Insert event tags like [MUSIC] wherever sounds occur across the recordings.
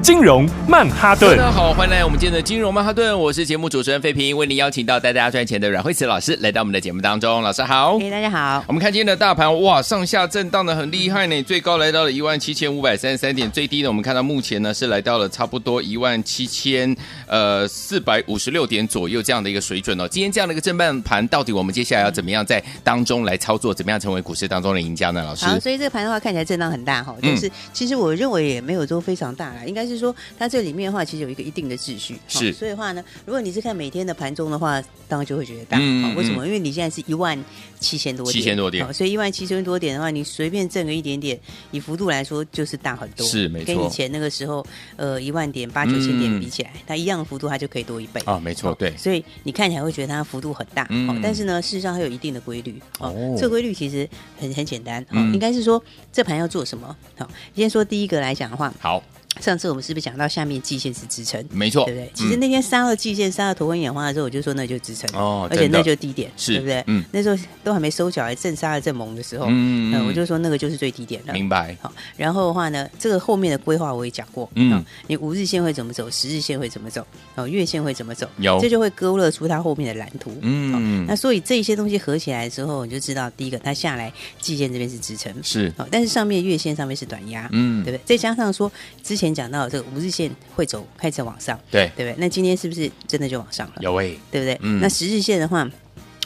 金融曼哈顿，大家好，欢迎来我们今天的金融曼哈顿，我是节目主持人费平，为您邀请到带大家赚钱的阮慧慈老师来到我们的节目当中，老师好，哎，大家好。我们看今天的大盘，哇，上下震荡的很厉害呢，最高来到了一万七千五百三十三点，最低呢，我们看到目前呢是来到了差不多一万七千呃四百五十六点左右这样的一个水准哦。今天这样的一个震荡盘，到底我们接下来要怎么样在当中来操作，怎么样成为股市当中的赢家呢？老师，好，所以这个盘的话看起来震荡很大哈，就是、嗯、其实我认为也没有说非常大啦，应该是说它这里。面的话，其实有一个一定的秩序，是，所以的话呢，如果你是看每天的盘中的话，当然就会觉得大。嗯，为什么？因为你现在是一万七千多点，七千多点，所以一万七千多点的话，你随便挣个一点点，以幅度来说就是大很多。是，没错。跟以前那个时候，呃，一万点八九千点比起来，它一样的幅度，它就可以多一倍。啊，没错，对。所以你看起来会觉得它幅度很大，嗯，但是呢，事实上它有一定的规律。哦，这个规律其实很很简单。嗯，应该是说这盘要做什么？好，先说第一个来讲的话，好。上次我们是不是讲到下面季线是支撑？没错，对不对？其实那天杀了季线，杀了头昏眼花的时候，我就说那就支撑哦，而且那就低点，是，对不对？嗯，那时候都还没收脚，还正杀的正猛的时候，嗯嗯，我就说那个就是最低点了。明白。好，然后的话呢，这个后面的规划我也讲过，嗯，你五日线会怎么走，十日线会怎么走，哦，月线会怎么走，有，这就会勾勒出它后面的蓝图。嗯，那所以这些东西合起来之后，你就知道第一个它下来季线这边是支撑，是，好，但是上面月线上面是短压，嗯，对不对？再加上说之前讲到这个五日线会走开始往上，对对不对？那今天是不是真的就往上了？有诶，对不对？嗯。那十日线的话，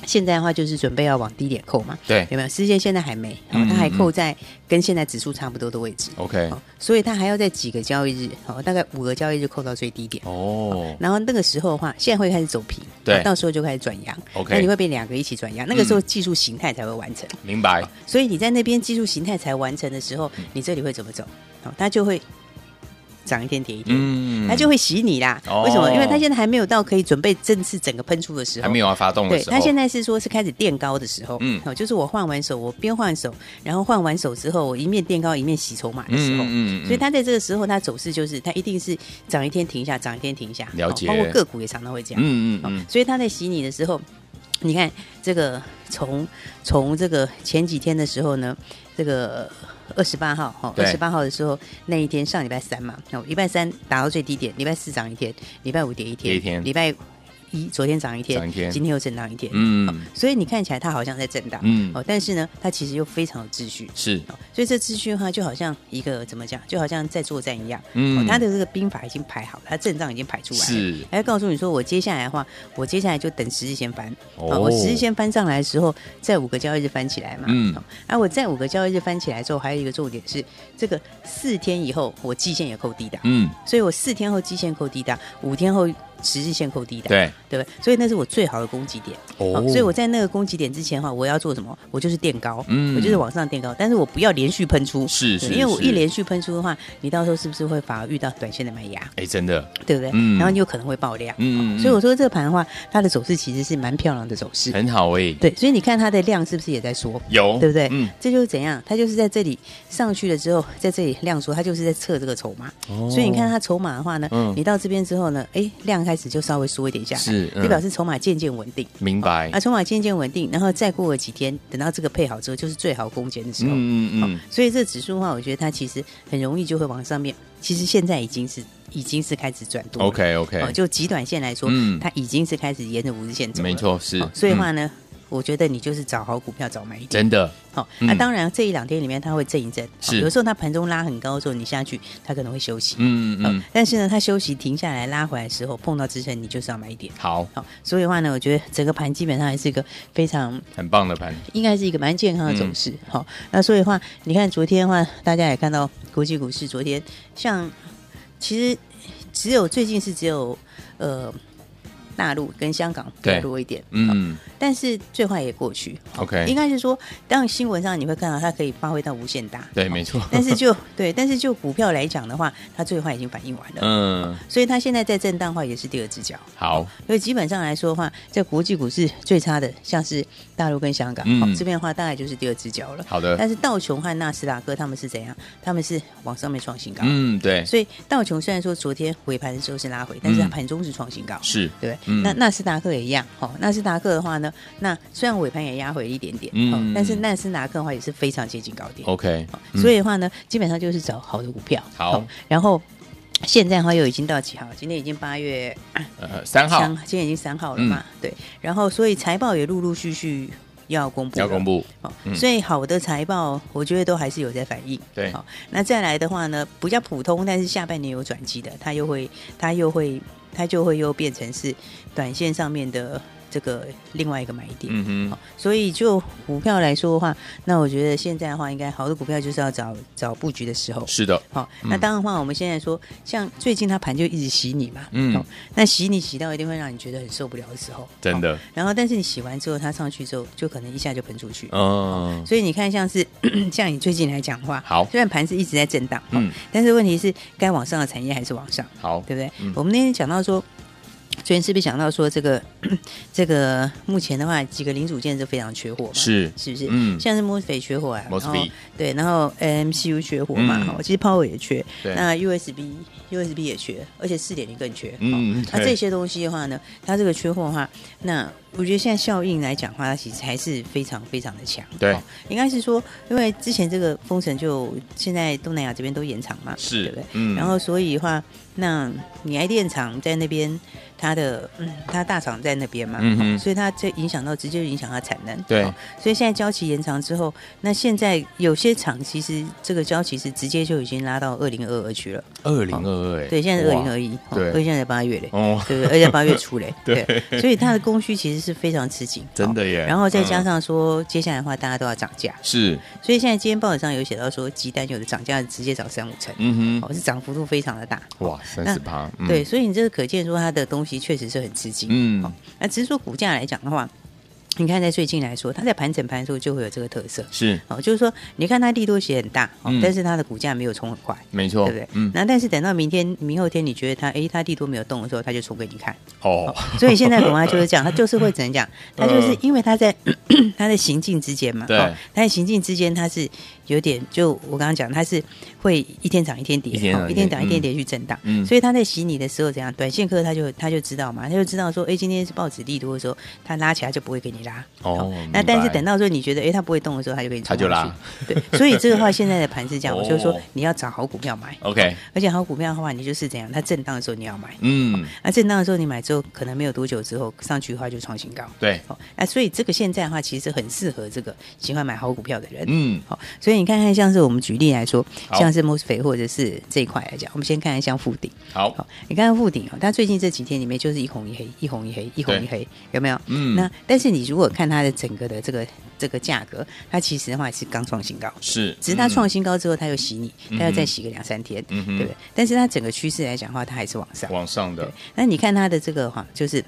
现在的话就是准备要往低点扣嘛，对，有没有？十日线现在还没，它还扣在跟现在指数差不多的位置，OK。所以它还要在几个交易日，好，大概五个交易日扣到最低点哦。然后那个时候的话，现在会开始走平，对，到时候就开始转阳，OK。那你会被两个一起转阳，那个时候技术形态才会完成，明白。所以你在那边技术形态才完成的时候，你这里会怎么走？好，它就会。涨一天跌一天，嗯，它就会洗你啦。哦、为什么？因为它现在还没有到可以准备正式整个喷出的时候，还没有要发动的时候。对，它现在是说是开始垫高的时候，嗯，哦，就是我换完手，我边换手，然后换完手之后，我一面垫高一面洗筹码的时候，嗯，嗯，所以它在这个时候，它走势就是它一定是涨一天停一下，涨一天停一下，了解。包括个股也常常会这样，嗯嗯嗯。所以它在洗你的时候，你看这个从从这个前几天的时候呢，这个。二十八号，哈，二十八号的时候，那一天上礼拜三嘛，哦，礼拜三达到最低点，礼拜四涨一天，礼拜五跌一天，跌一天，礼拜。一昨天涨一天，涨一天，今天又震荡一天，嗯、哦，所以你看起来它好像在震荡，嗯，哦，但是呢，它其实又非常有秩序，是，哦，所以这秩序的话，就好像一个怎么讲，就好像在作战一样，嗯，哦，它的这个兵法已经排好了，它阵仗已经排出来了，是，还告诉你说，我接下来的话，我接下来就等十日线翻，哦，哦，我十日线翻上来的时候，在五个交易日翻起来嘛，嗯，哦，啊，我在五个交易日翻起来之后，还有一个重点是，这个四天以后我季线也扣低档，嗯，所以我四天后季线扣低档，五天后。十日线扣低的，对对不对？所以那是我最好的攻击点。哦，所以我在那个攻击点之前的话，我要做什么？我就是垫高，嗯，我就是往上垫高，但是我不要连续喷出，是是，因为我一连续喷出的话，你到时候是不是会反而遇到短线的卖压？哎，真的，对不对？嗯，然后你有可能会爆量，嗯，所以我说这个盘的话，它的走势其实是蛮漂亮的走势，很好哎。对，所以你看它的量是不是也在缩？有，对不对？嗯，这就是怎样？它就是在这里上去了之后，在这里量缩，它就是在测这个筹码。哦，所以你看它筹码的话呢，嗯，你到这边之后呢，哎，量开始就稍微缩。一点下，是，就表示筹码渐渐稳定。明白。啊，筹码渐渐稳定，然后再过个几天，等到这个配好之后，就是最好攻坚的时候。嗯嗯嗯。所以这指数的话，我觉得它其实很容易就会往上面。其实现在已经是已经是开始转多。OK OK。哦就极短线来说，嗯，它已经是开始沿着五日线走。没错，是。所以的话呢。我觉得你就是找好股票找买一点，真的。好，那当然这一两天里面它会震一震，是有时候它盘中拉很高的时候，你下去它可能会休息，嗯嗯。但是呢，它休息停下来拉回来的时候，碰到支撑你就是要买一点。好，好，所以的话呢，我觉得整个盘基本上还是一个非常很棒的盘，应该是一个蛮健康的走势。好，那所以的话，你看昨天的话，大家也看到国际股市昨天，像其实只有最近是只有呃大陆跟香港比较多一点，嗯。但是最坏也过去。OK，应该是说，当新闻上你会看到它可以发挥到无限大。对，没错。但是就对，但是就股票来讲的话，它最坏已经反应完了。嗯，所以它现在在震荡的话，也是第二只脚。好，所以基本上来说的话，在国际股市最差的，像是大陆跟香港，好、嗯、这边的话大概就是第二只脚了。好的。但是道琼和纳斯达克他们是怎样？他们是往上面创新高。嗯，对。所以道琼虽然说昨天尾盘的时候是拉回，但是它盘中是创新高。是、嗯，对。嗯、那纳斯达克也一样。哦，纳斯达克的话呢，那虽然尾盘也压回一点点，嗯，但是纳斯达克的话也是非常接近高点。OK，、嗯、所以的话呢，基本上就是找好的股票。好，然后现在的话又已经到几号？今天已经八月呃三号，今天已经三号了嘛、嗯？对。然后所以财报也陆陆续续要公布，要公布。好、嗯，所以好的财报，我觉得都还是有在反应。对。好，那再来的话呢，比较普通，但是下半年有转机的，它又会，它又会，它就会又变成是短线上面的。这个另外一个买点，嗯哼，所以就股票来说的话，那我觉得现在的话，应该好的股票就是要找找布局的时候。是的，好，那当然的话，我们现在说，像最近它盘就一直洗你嘛，嗯，那洗你洗到一定会让你觉得很受不了的时候，真的。然后，但是你洗完之后，它上去之后，就可能一下就喷出去，哦。所以你看，像是 [CLEARS THROAT] 像你最近来讲的话，好，虽然盘是一直在震荡，嗯，但是问题是该往上的产业还是往上，好，对不对？我们那天讲到说。昨天是不是讲到说这个 [COUGHS] 这个目前的话，几个零组件是非常缺货嘛？是是不是？嗯，像是 MOSFET 缺货啊，MOSFET 对，然后 MCU 缺货嘛，哈、嗯，其实 Power 也缺，那 USB USB 也缺，而且四点零更缺，嗯，那这些东西的话呢，它这个缺货的话，那。我觉得现在效应来讲的话，它其实还是非常非常的强。对，应该是说，因为之前这个封城就现在东南亚这边都延长嘛，是，对不对？嗯。然后所以的话，那你爱电厂在那边，它的嗯，它大厂在那边嘛，嗯哼，所以它这影响到直接影响它产能。对。所以现在交期延长之后，那现在有些厂其实这个交期是直接就已经拉到二零二二去了。二零二二，对，现在是二零二一，对，而且现在八月嘞，哦，对不对？而且八月初嘞，[LAUGHS] 对。所以它的供需其实是非常吃紧，真的耶。然后再加上说，接下来的话大家都要涨价，是。所以现在今天报纸上有写到说，鸡蛋有的涨价直接涨三五成，嗯哼，哦，是涨幅度非常的大，哇，三十八。对，所以你这个可见说它的东西确实是很吃紧，嗯。那只是说股价来讲的话。你看，在最近来说，它在盘整盘的时候就会有这个特色，是哦，就是说，你看它利多写很大，嗯，但是它的股价没有冲很快，没错，对不对？嗯。那但是等到明天、明后天，你觉得它，哎，它利多没有动的时候，它就冲给你看，哦。所以现在恐怕就是这样，它就是会怎样讲？它就是因为它在 [COUGHS] 它在行进之间嘛，对，它在行进之间，它是。有点，就我刚刚讲，它是会一天涨一天跌，一天涨一天跌，一天跌去震荡。嗯，所以他在洗你的时候怎样？短线客他就他就知道嘛，他就知道说，哎，今天是报纸利多的时候，他拉起来就不会给你拉。哦，那但是等到说你觉得，哎，他不会动的时候，他就给你。他就拉。对，所以这个话现在的盘是这样，[LAUGHS] 我就是说你要找好股票买。OK，而且好股票的话，你就是怎样？它震荡的时候你要买。嗯，那震荡的时候你买之后，可能没有多久之后上去的话就创新高。对，好，那所以这个现在的话，其实很适合这个喜欢买好股票的人。嗯，好，所以你看看像是我们。举例来说，像是 MOSFET 或者是这一块来讲，我们先看看像富鼎。好，好，你看看富鼎啊，它最近这几天里面就是一红一黑，一红一黑，一红一黑，有没有？嗯。那但是你如果看它的整个的这个这个价格，它其实的话是刚创新高，是。只是它创新高之后，它又洗你，它要再洗个两三天，嗯对不对？但是它整个趋势来讲的话，它还是往上，往上的。那你看它的这个哈，就是。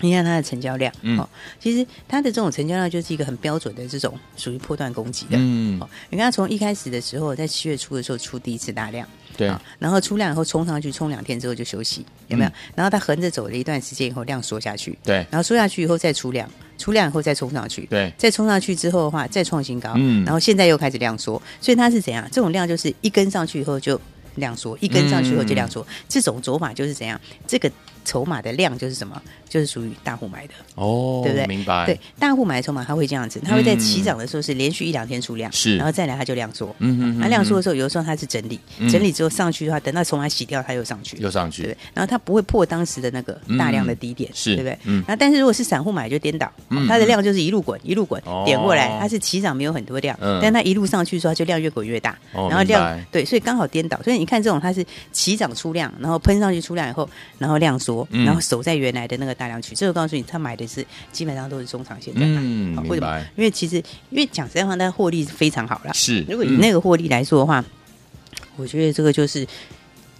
你看它的成交量，嗯，哦，其实它的这种成交量就是一个很标准的这种属于波段攻击的，嗯，哦，你看它从一开始的时候，在七月初的时候出第一次大量，对，然后出量以后冲上去，冲两天之后就休息，有没有？然后它横着走了一段时间以后，量缩下去，对，然后缩下去以后再出量，出量以后再冲上去，对，再冲上去之后的话再创新高，嗯，然后现在又开始量缩，所以它是怎样？这种量就是一根上去以后就量缩，一根上去以后就量缩，这种走法就是怎样？这个。筹码的量就是什么？就是属于大户买的。哦，对不对？明白。对，大户买的筹码，它会这样子，它会在起涨的时候是连续一两天出量，是，然后再来它就量缩，嗯嗯，它量缩的时候，有的时候它是整理，整理之后上去的话，等到筹码洗掉，它又上去，又上去，对，然后它不会破当时的那个大量的低点，是，对不对？嗯。那但是如果是散户买就颠倒，它的量就是一路滚一路滚点过来，它是起涨没有很多量，但它一路上去的时候，它就量越滚越大，然后量对，所以刚好颠倒，所以你看这种它是起涨出量，然后喷上去出量以后，然后量缩，然后守在。原来的那个大量区，这个告诉你，他买的是基本上都是中长线在买，嗯，为什么？因为其实，因为讲实在话，它获利非常好了。是，如果以那个获利来说的话，嗯、我觉得这个就是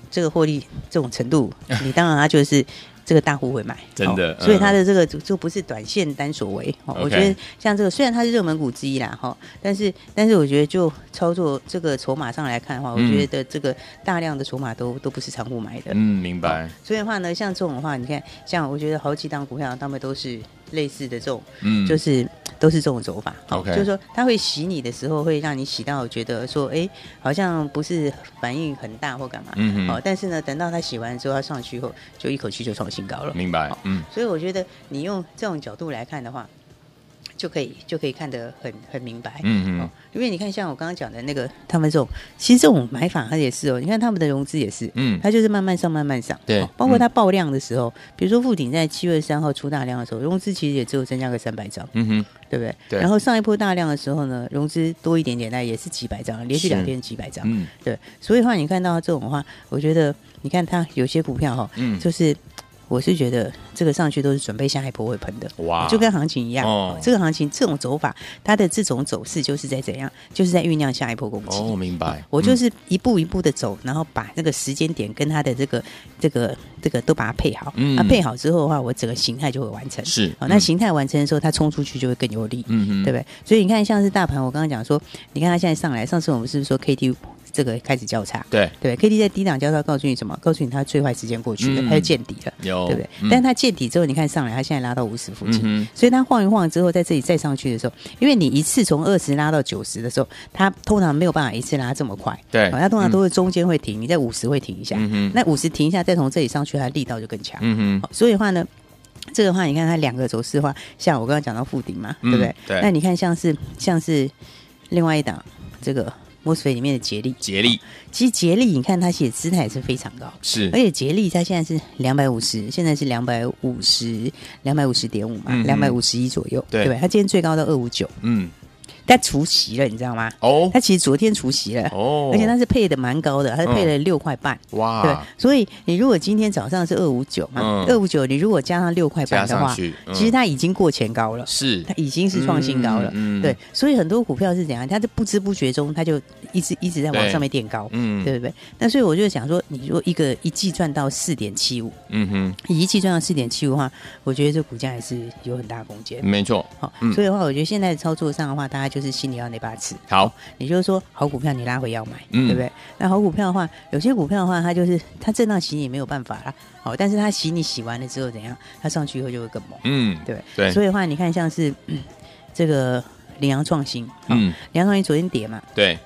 这个获利这种程度，[LAUGHS] 你当然他就是这个大户会买，真的，所以它的这个就就不是短线单所为。我觉得像这个虽然它是热门股之一啦，哈，但是但是我觉得就操作这个筹码上来看的话，我觉得这个大量的筹码都都不是散户买的。嗯，明白。所以的话呢，像这种的话，你看，像我觉得好几档股票，他们都是类似的这种，嗯，就是都是这种走法。OK，就是说他会洗你的时候，会让你洗到觉得说，哎，好像不是反应很大或干嘛。嗯嗯。哦但是呢，等到他洗完之后，他上去以后，就一口气就创新高了。明白。嗯。所以我觉得你用这种角度来看的话。就可以就可以看得很很明白，嗯嗯，因为你看像我刚刚讲的那个，他们这种其实这种买法它也是哦，你看他们的融资也是，嗯，它就是慢慢上慢慢上，对，包括它爆量的时候，比如说富鼎在七月三号出大量的时候，融资其实也只有增加个三百张，嗯哼，对不对？对。然后上一波大量的时候呢，融资多一点点，那也是几百张，连续两天几百张，嗯，对。所以的话，你看到这种的话，我觉得你看它有些股票哈，嗯，就是。我是觉得这个上去都是准备下一波会喷的，哇，就跟行情一样。哦，这个行情这种走法，它的这种走势就是在怎样，就是在酝酿下一波攻击。哦，明白。我就是一步一步的走，然后把那个时间点跟它的这个这个这个都把它配好。嗯，它配好之后的话，我整个形态就会完成。是，哦，那形态完成的时候，它冲出去就会更有力。嗯嗯，对不对？所以你看，像是大盘，我刚刚讲说，你看它现在上来，上次我们是不是说 K D？这个开始交叉，对对，K D 在低档交叉，告诉你什么？告诉你它最坏时间过去了，它就见底了，有对不对？但是它见底之后，你看上来，它现在拉到五十附近，所以它晃一晃之后，在这里再上去的时候，因为你一次从二十拉到九十的时候，它通常没有办法一次拉这么快，对，它通常都是中间会停，你在五十会停一下，那五十停一下，再从这里上去，它力道就更强，嗯哼。所以的话呢，这个话你看它两个走势的话，像我刚刚讲到富鼎嘛，对不对？对。那你看像是像是另外一档这个。摩斯菲里面的杰力，杰力，其实杰力，你看它写姿态也是非常高，是，而且杰力它现在是两百五十，现在是两百五十，两百五十点五嘛，两百五十一左右，对，对，它今天最高到二五九，嗯。但除息了，你知道吗？哦，他其实昨天除息了，哦，而且他是配的蛮高的，他是配了六块半，哇，对，所以你如果今天早上是二五九嘛，二五九，你如果加上六块半的话，其实它已经过前高了，是，它已经是创新高了，嗯，对，所以很多股票是怎样，它就不知不觉中，它就一直一直在往上面垫高，嗯，对不对？那所以我就想说，你如果一个一季赚到四点七五，嗯哼，一季赚到四点七五的话，我觉得这股价还是有很大空间，没错，好，所以的话，我觉得现在操作上的话，大家。就是心里要那把尺，好，也就是说，好股票你拉回要买，嗯、对不对？那好股票的话，有些股票的话，它就是它震荡洗你没有办法啦，好，但是它洗你洗完了之后怎样？它上去以后就会更猛，嗯，对对。所以的话，你看像是、嗯、这个羚羊创新，嗯，羚羊创新昨天跌嘛，对，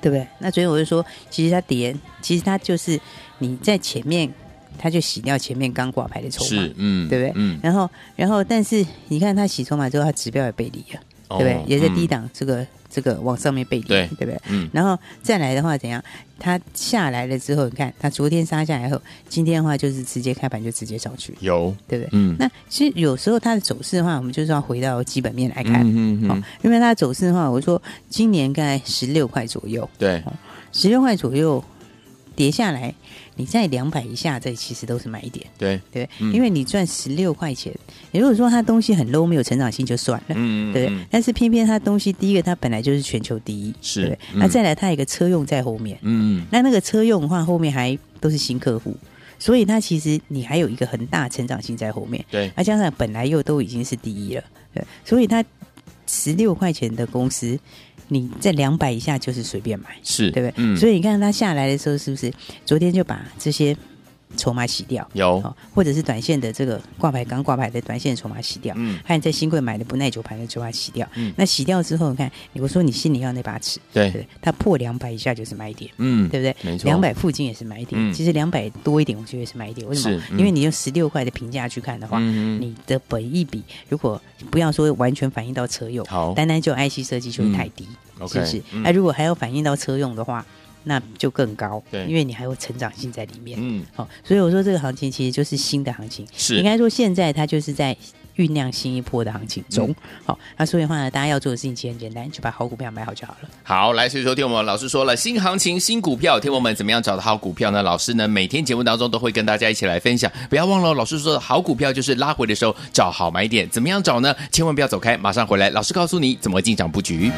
对不对？那昨天我就说，其实它跌，其实它就是你在前面，它就洗掉前面刚挂牌的筹码，嗯，对不对？嗯，然后然后但是你看它洗筹码之后，它指标也背离了。对不对？也在低档，这个这个往上面背离，对对不对？嗯。然后再来的话，怎样？它下来了之后，你看它昨天杀下来后，今天的话就是直接开盘就直接上去，有对不对？嗯。那其实有时候它的走势的话，我们就是要回到基本面来看，嗯嗯。因为它的走势的话，我说今年大概十六块左右，对，十六块左右跌下来。你在两百以下，这其实都是买点，对对，嗯、因为你赚十六块钱，你如果说它东西很 low，没有成长性就算了，嗯对，嗯。但是偏偏它东西，第一个它本来就是全球第一，是，那再来它有一个车用在后面，嗯那那个车用的话，后面还都是新客户，所以它其实你还有一个很大成长性在后面，对，那加上本来又都已经是第一了，对，所以它十六块钱的公司。你在两百以下就是随便买，是对不对？嗯，所以你看它下来的时候，是不是昨天就把这些筹码洗掉？有，或者是短线的这个挂牌刚挂牌的短线筹码洗掉，嗯，还有在新贵买的不耐久盘的筹码洗掉，嗯，那洗掉之后，你看，我说你心里要那把尺，对，对，它破两百以下就是买点，嗯，对不对？没错，两百附近也是买点，其实两百多一点，我觉得是买点。为什么？因为你用十六块的评价去看的话，你的本益比如果不要说完全反映到车用，好，单单就 IC 设计就会太低。是不是？那如果还要反映到车用的话，那就更高。对，因为你还有成长性在里面。嗯，好，所以我说这个行情其实就是新的行情。是，应该说现在它就是在酝酿新一波的行情中。好，那所以的话呢，大家要做的事情其实很简单，就把好股票买好就好了。好，来，所以说听我们老师说了，新行情新股票，听我们怎么样找到好股票呢？老师呢每天节目当中都会跟大家一起来分享。不要忘了，老师说的好股票就是拉回的时候找好买点，怎么样找呢？千万不要走开，马上回来，老师告诉你怎么进场布局。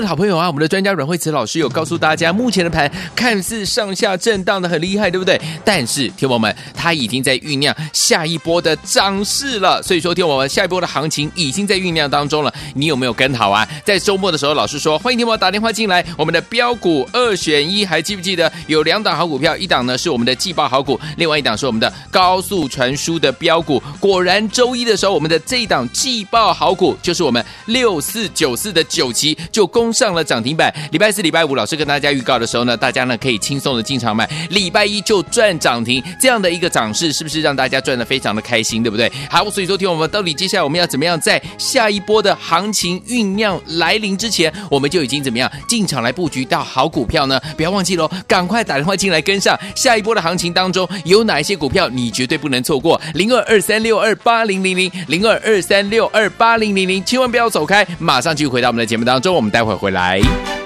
的好朋友啊，我们的专家阮慧慈老师有告诉大家，目前的盘看似上下震荡的很厉害，对不对？但是，听友们，他已经在酝酿下一波的涨势了。所以说，听我们下一波的行情已经在酝酿当中了。你有没有跟好啊？在周末的时候，老师说欢迎听我打电话进来，我们的标股二选一，还记不记得有两档好股票？一档呢是我们的季报好股，另外一档是我们的高速传输的标股。果然，周一的时候，我们的这一档季报好股就是我们六四九四的九旗就攻上了涨停板。礼拜四、礼拜五，老师跟大家预告的时候呢，大家呢可以轻松的进场买。礼拜一就赚涨停，这样的一个涨势，是不是让大家赚的非常的开心，对不对？好，所以说听我们到底接下来我们要怎么样，在下一波的行情酝酿来临之前，我们就已经怎么样进场来布局到好股票呢？不要忘记喽，赶快打电话进来跟上下一波的行情当中有哪一些股票你绝对不能错过，零二二三六二八零零零零二二三六二八零零零，千万不要走开，马上就回到我们的节目当中，我们待会回来。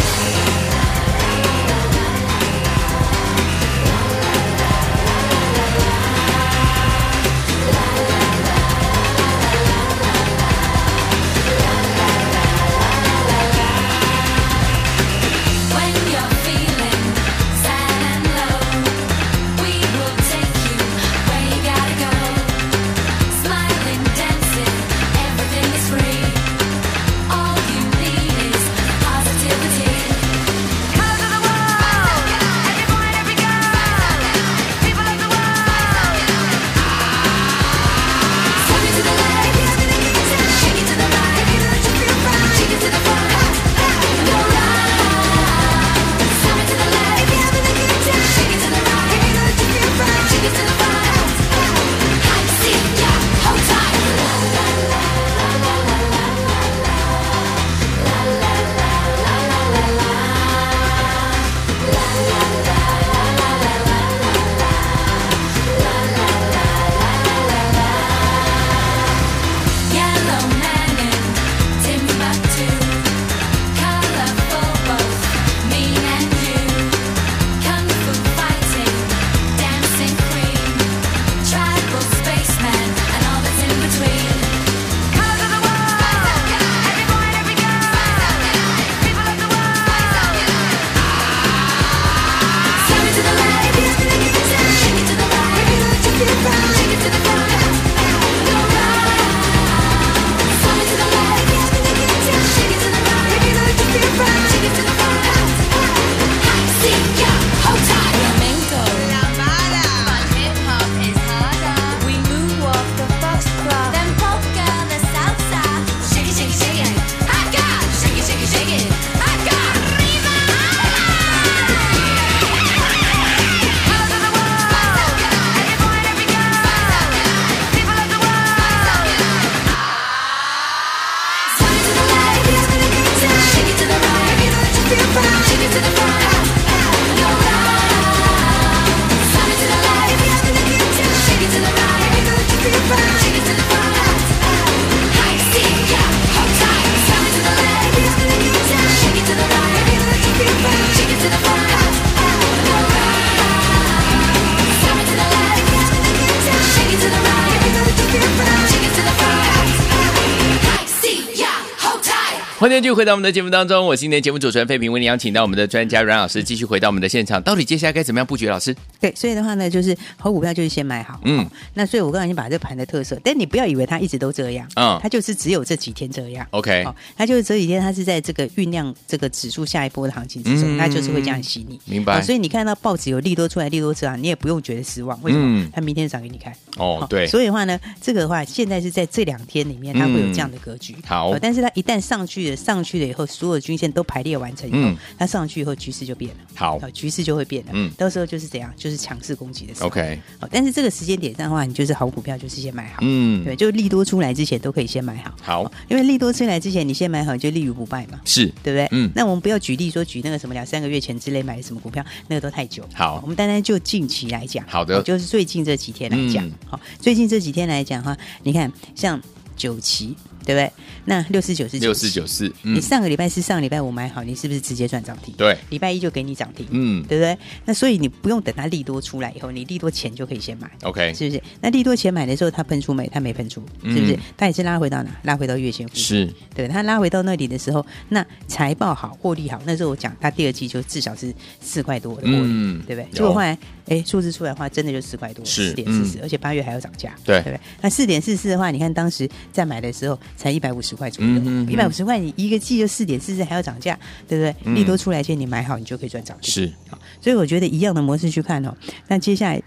继续回到我们的节目当中，我是今天节目主持人费平，为您邀请到我们的专家阮老师继续回到我们的现场。到底接下来该怎么样布局？老师，对，所以的话呢，就是好股票就是先买好。嗯，那所以我刚才已经把这盘的特色，但你不要以为它一直都这样，嗯，它就是只有这几天这样。OK，它就是这几天，它是在这个酝酿这个指数下一波的行情之中，它就是会这样洗你。明白。所以你看到报纸有利多出来，利多出来，你也不用觉得失望。为什么？它明天涨给你看。哦，对。所以的话呢，这个的话，现在是在这两天里面，它会有这样的格局。好，但是它一旦上去了，上去了以后。所有均线都排列完成以后，嗯、它上去以后，局势就变了。好，局势就会变了。嗯，到时候就是怎样，就是强势攻击的时候。OK，好，但是这个时间点上的话，你就是好股票，就是先买好。嗯，对，就利多出来之前都可以先买好。好，因为利多出来之前你先买好，你就立于不败嘛。是，对不对？嗯，那我们不要举例说举那个什么两三个月前之类买的什么股票，那个都太久。好，我们单单就近期来讲。好的，就是最近这几天来讲。嗯、好，最近这几天来讲哈，你看像九旗。对不对？那六四九四六四九四，你上个礼拜四、上个礼拜五买好，你是不是直接赚涨停？对，礼拜一就给你涨停，嗯，对不对？那所以你不用等它利多出来以后，你利多钱就可以先买，OK，是不是？那利多钱买的时候，它喷出没？它没喷出，是不是？它也是拉回到哪？拉回到月线附近，是对。它拉回到那里的时候，那财报好，获利好，那时候我讲它第二季就至少是四块多的获利，对不对？结果后来，哎，数字出来的话，真的就四块多，四点四四，而且八月还要涨价，对，对不对？那四点四四的话，你看当时在买的时候才一百五十块左右。一百五十块，你一个季就四点四四，还要涨价，对不对？嗯、利多出来前你买好，你就可以赚涨停。是，所以我觉得一样的模式去看哦。那接下来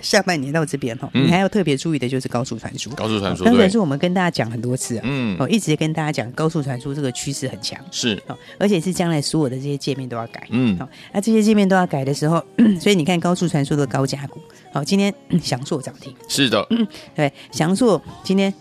下半年到这边哈，嗯、你还要特别注意的就是高速传输。高速传输，高速传输，我们跟大家讲很多次啊，嗯，我一直跟大家讲高速传输这个趋势很强，是，而且是将来所有的这些界面都要改，嗯，好，那这些界面都要改的时候，嗯、[CLEARS THROAT] 所以你看高速传输的高价股，好，今天翔硕涨停，是的，嗯，对，翔硕今天。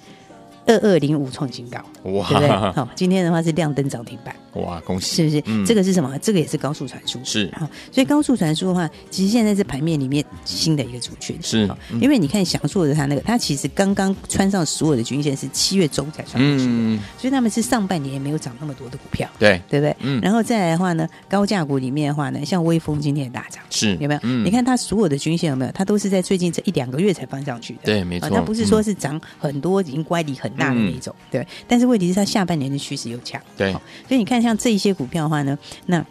二二零五创新高，哇，对不对？好，今天的话是亮灯涨停板，哇，恭喜！是不是？嗯、这个是什么？这个也是高速传输，是。好，所以高速传输的话，其实现在是盘面里面新的一个族群，是。因为你看祥硕的它那个，它其实刚刚穿上所有的均线是七月中才穿上去的，嗯、所以他们是上半年也没有涨那么多的股票，对，对不对？嗯。然后再来的话呢，高价股里面的话呢，像微风今天也大涨，是有没有？嗯、你看它所有的均线有没有？它都是在最近这一两个月才翻上去的，对，没错。它不是说是涨很多，已经乖离很大的那种。嗯对，但是问题是它下半年的趋势又强，对，所以你看像这一些股票的话呢，那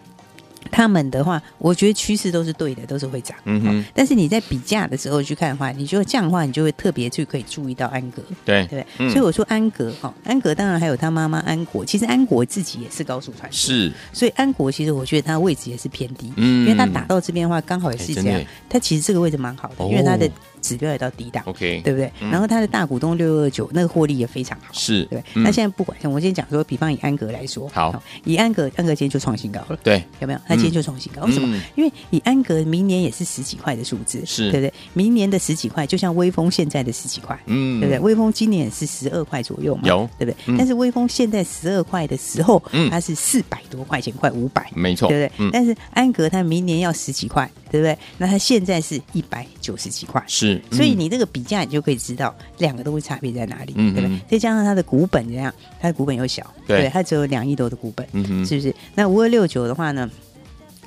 他们的话，我觉得趋势都是对的，都是会涨。嗯哼，但是你在比价的时候去看的话，你觉得这样的话，你就会特别去可以注意到安格，对。对，所以我说安格哈，安格当然还有他妈妈安国，其实安国自己也是高速传输，是，所以安国其实我觉得他位置也是偏低，嗯，因为他打到这边的话，刚好也是这样，他其实这个位置蛮好的，因为他的。指标也到低档，OK，对不对？然后他的大股东六二九那个获利也非常好，是。对。那现在不管，我先讲说，比方以安格来说，好，以安格，安格今天就创新高了，对，有没有？它今天就重新高，为什么？因为以安格明年也是十几块的数字，是对不对？明年的十几块，就像微风现在的十几块，嗯，对不对？微风今年也是十二块左右嘛，有，对不对？但是微风现在十二块的时候，它是四百多块钱，快五百，没错，对不对？但是安格它明年要十几块，对不对？那它现在是一百九十几块，是，所以你这个。比价你就可以知道两个都会差别在哪里，嗯、对不对？再加上它的股本怎样，它的股本又小，对，对，它只有两亿多的股本，嗯、哼是不是？那五二六九的话呢，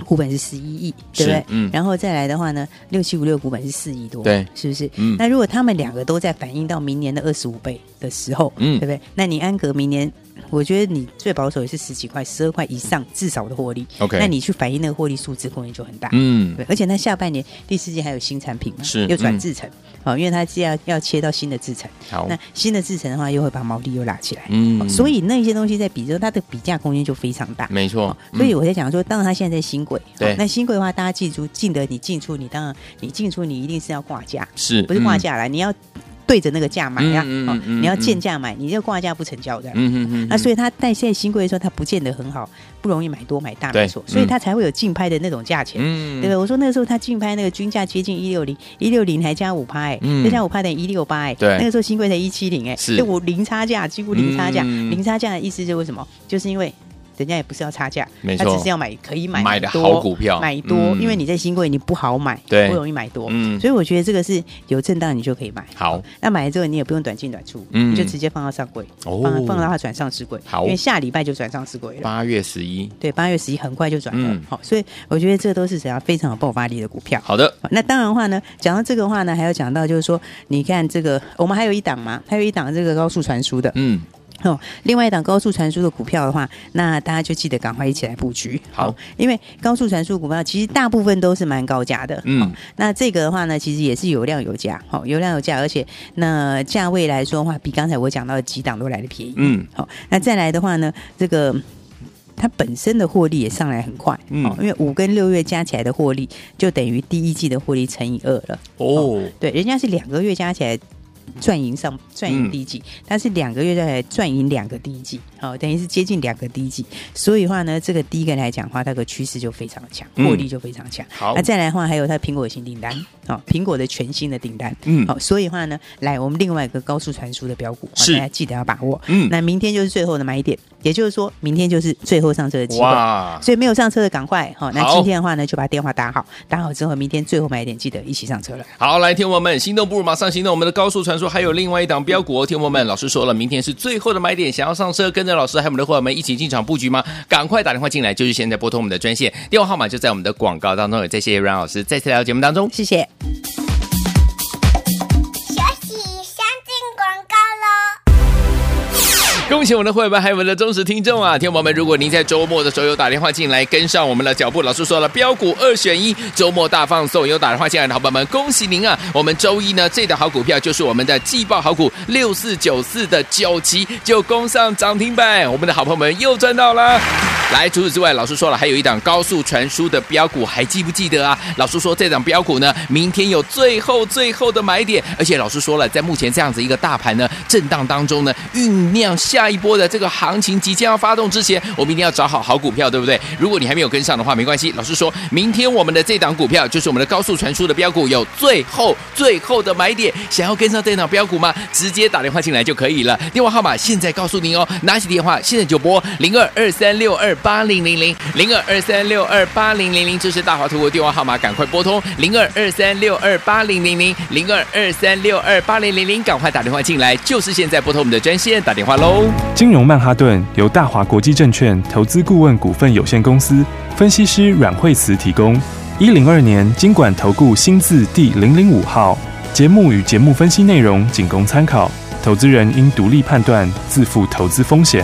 股本是十一亿，对不对？嗯，然后再来的话呢，六七五六股本是四亿多，对，是不是？嗯，那如果他们两个都在反映到明年的二十五倍的时候，嗯，对不对？那你安格明年。我觉得你最保守也是十几块、十二块以上至少的获利。OK，那你去反映那个获利数字，空间就很大。嗯，对，而且它下半年第四季还有新产品嘛，是又转制成，好，因为它是要要切到新的制成。好，那新的制成的话，又会把毛利又拉起来。嗯，所以那些东西在比之后，它的比价空间就非常大。没错，所以我在讲说，当然它现在在新贵，对，那新贵的话，大家记住，进得你进出，你当然你进出，你一定是要挂价，是不是挂价来？你要。对着那个价买呀，你要见价买，你就挂价不成交的。嗯嗯嗯。那所以它在现在新贵的时候，它不见得很好，不容易买多买大，没错。所以它才会有竞拍的那种价钱，对不对？我说那个时候它竞拍那个均价接近一六零，一六零还加五趴，哎，再加五趴等于一六八，哎，对。那个时候新贵才一七零，哎，是，就我零差价，几乎零差价，零差价的意思就是为什么？就是因为。人家也不是要差价，他只是要买可以买买的好股票，买多，因为你在新贵你不好买，对，不容易买多，嗯，所以我觉得这个是有震荡你就可以买。好，那买了之后你也不用短进短出，嗯，你就直接放到上柜，放放到它转上市柜，好，因为下礼拜就转上市柜了。八月十一，对，八月十一很快就转了，好，所以我觉得这都是怎样非常有爆发力的股票。好的，那当然的话呢，讲到这个话呢，还要讲到就是说，你看这个我们还有一档嘛，还有一档这个高速传输的，嗯。哦，另外一档高速传输的股票的话，那大家就记得赶快一起来布局。好，因为高速传输股票其实大部分都是蛮高价的。嗯，那这个的话呢，其实也是有量有价。好，有量有价，而且那价位来说的话，比刚才我讲到的几档都来得便宜。嗯，好，那再来的话呢，这个它本身的获利也上来很快。嗯，因为五跟六月加起来的获利就等于第一季的获利乘以二了。哦，对，人家是两个月加起来。赚赢上赚赢第一季，但是两个月再来赚赢两个第一季，好，等于是接近两个低级。所以的话呢，这个第一个来讲的话，它的趋势就非常强，获利就非常强。好，那再来的话，还有它苹果的新订单，好，苹果的全新的订单，嗯，好，所以的话呢，来我们另外一个高速传输的标股，大家记得要把握。嗯，那明天就是最后的买点，也就是说明天就是最后上车的机会。哇，所以没有上车的赶快，好，那今天的话呢，就把电话打好，打好之后，明天最后买点记得一起上车了。好，来，听我们心动不如马上行动，我们的高速传输。还有另外一档标股，听友们，老师说了，明天是最后的买点，想要上车，跟老师还有我们的伙伴们一起进场布局吗？赶快打电话进来，就是现在拨通我们的专线，电话号码就在我们的广告当中。也再谢谢阮老师再次来到节目当中，谢谢。恭喜我们的会员们，还有我们的忠实听众啊！听众朋友们，如果您在周末的时候有打电话进来跟上我们的脚步，老师说了，标股二选一，周末大放送，有打电话进来的好朋友们，恭喜您啊！我们周一呢，这的好股票就是我们的季报好股六四九四的九旗就攻上涨停板，我们的好朋友们又赚到了。来，除此之外，老师说了，还有一档高速传输的标股，还记不记得啊？老师说这档标股呢，明天有最后最后的买点，而且老师说了，在目前这样子一个大盘呢震荡当中呢，酝酿下一波的这个行情即将要发动之前，我们一定要找好好股票，对不对？如果你还没有跟上的话，没关系。老师说明天我们的这档股票就是我们的高速传输的标股，有最后最后的买点。想要跟上这档标股吗？直接打电话进来就可以了。电话号码现在告诉您哦，拿起电话现在就拨零二二三六二八零零零零二二三六二八零零零，这是大华图的电话号码，赶快拨通零二二三六二八零零零零二二三六二八零零零，赶快打电话进来，就是现在拨通我们的专线打电话喽。金融曼哈顿由大华国际证券投资顾问股份有限公司分析师阮慧慈提供。一零二年金管投顾新字第零零五号。节目与节目分析内容仅供参考，投资人应独立判断，自负投资风险。